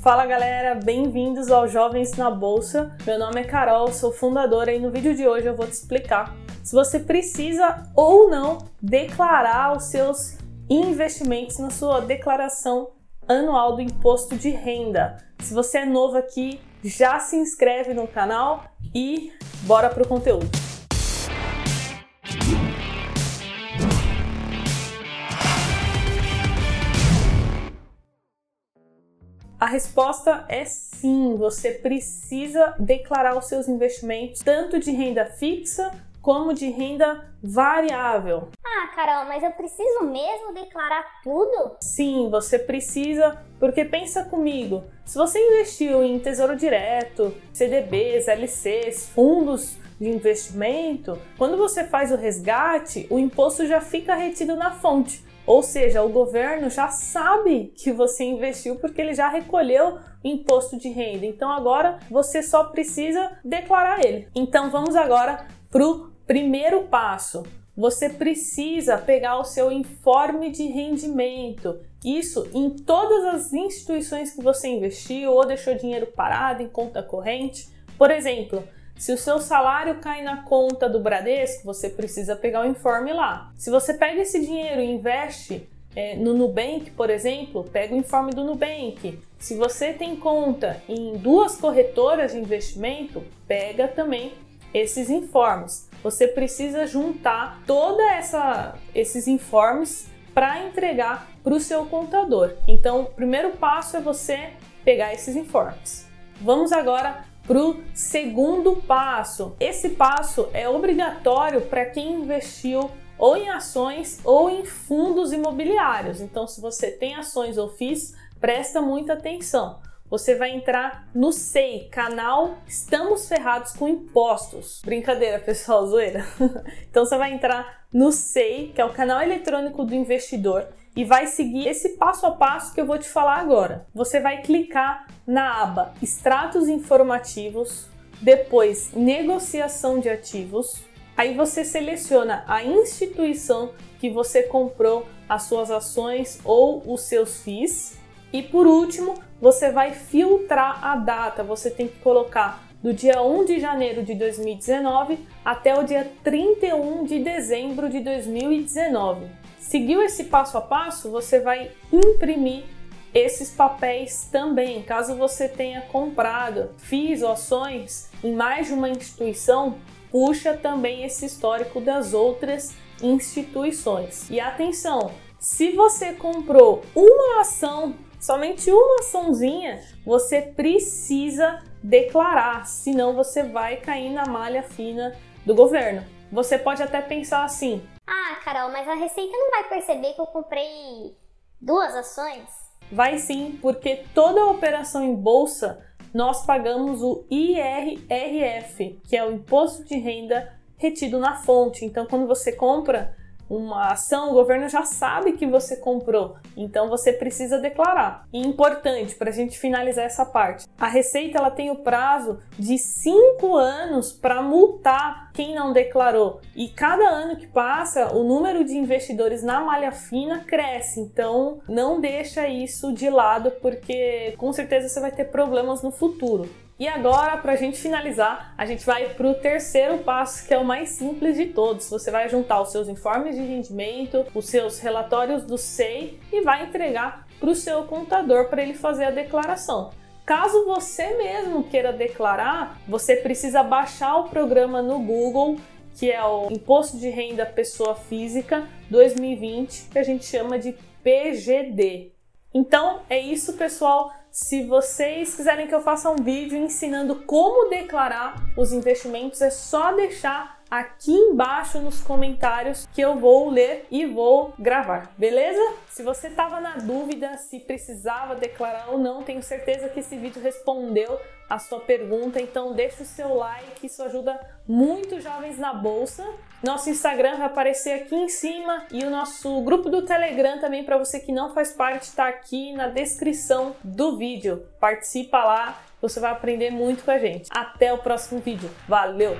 Fala galera, bem-vindos ao Jovens na Bolsa. Meu nome é Carol, sou fundadora e no vídeo de hoje eu vou te explicar se você precisa ou não declarar os seus investimentos na sua declaração anual do imposto de renda. Se você é novo aqui, já se inscreve no canal e bora pro conteúdo. A resposta é sim, você precisa declarar os seus investimentos, tanto de renda fixa como de renda variável. Ah, Carol, mas eu preciso mesmo declarar tudo? Sim, você precisa, porque pensa comigo, se você investiu em Tesouro Direto, CDBs, LCs, fundos de investimento, quando você faz o resgate, o imposto já fica retido na fonte. Ou seja, o governo já sabe que você investiu porque ele já recolheu imposto de renda. Então agora você só precisa declarar ele. Então vamos agora para o primeiro passo. Você precisa pegar o seu informe de rendimento. Isso em todas as instituições que você investiu ou deixou dinheiro parado em conta corrente. Por exemplo, se o seu salário cai na conta do Bradesco, você precisa pegar o informe lá. Se você pega esse dinheiro e investe é, no Nubank, por exemplo, pega o informe do Nubank. Se você tem conta em duas corretoras de investimento, pega também esses informes. Você precisa juntar toda essa esses informes para entregar para o seu contador. Então, o primeiro passo é você pegar esses informes. Vamos agora para o segundo passo. Esse passo é obrigatório para quem investiu ou em ações ou em fundos imobiliários. Então, se você tem ações ou FIIs, presta muita atenção. Você vai entrar no SEI, canal Estamos Ferrados com Impostos. Brincadeira, pessoal, zoeira. então você vai entrar no SEI, que é o canal eletrônico do investidor, e vai seguir esse passo a passo que eu vou te falar agora. Você vai clicar na aba Extratos informativos, depois Negociação de ativos. Aí você seleciona a instituição que você comprou as suas ações ou os seus FIIs. E por último, você vai filtrar a data. Você tem que colocar do dia 1 de janeiro de 2019 até o dia 31 de dezembro de 2019. Seguiu esse passo a passo, você vai imprimir esses papéis também. Caso você tenha comprado FIIs ou ações em mais de uma instituição, puxa também esse histórico das outras instituições. E atenção, se você comprou uma ação, somente uma açãozinha, você precisa declarar, senão você vai cair na malha fina do governo. Você pode até pensar assim: ah, Carol, mas a Receita não vai perceber que eu comprei duas ações? Vai sim, porque toda operação em bolsa nós pagamos o IRRF, que é o imposto de renda retido na fonte. Então, quando você compra uma ação, o governo já sabe que você comprou, então você precisa declarar. E importante para a gente finalizar essa parte, a Receita ela tem o prazo de cinco anos para multar quem não declarou. E cada ano que passa, o número de investidores na malha fina cresce. Então, não deixa isso de lado, porque com certeza você vai ter problemas no futuro. E agora, para a gente finalizar, a gente vai para o terceiro passo, que é o mais simples de todos. Você vai juntar os seus informes de rendimento, os seus relatórios do SEI e vai entregar para o seu contador para ele fazer a declaração. Caso você mesmo queira declarar, você precisa baixar o programa no Google, que é o Imposto de Renda Pessoa Física 2020, que a gente chama de PGD. Então é isso, pessoal. Se vocês quiserem que eu faça um vídeo ensinando como declarar os investimentos, é só deixar aqui embaixo nos comentários que eu vou ler e vou gravar, beleza? Se você estava na dúvida se precisava declarar ou não, tenho certeza que esse vídeo respondeu a sua pergunta, então deixa o seu like, isso ajuda muito jovens na bolsa. Nosso Instagram vai aparecer aqui em cima e o nosso grupo do Telegram também para você que não faz parte está aqui na descrição do vídeo. Participa lá, você vai aprender muito com a gente. Até o próximo vídeo. Valeu!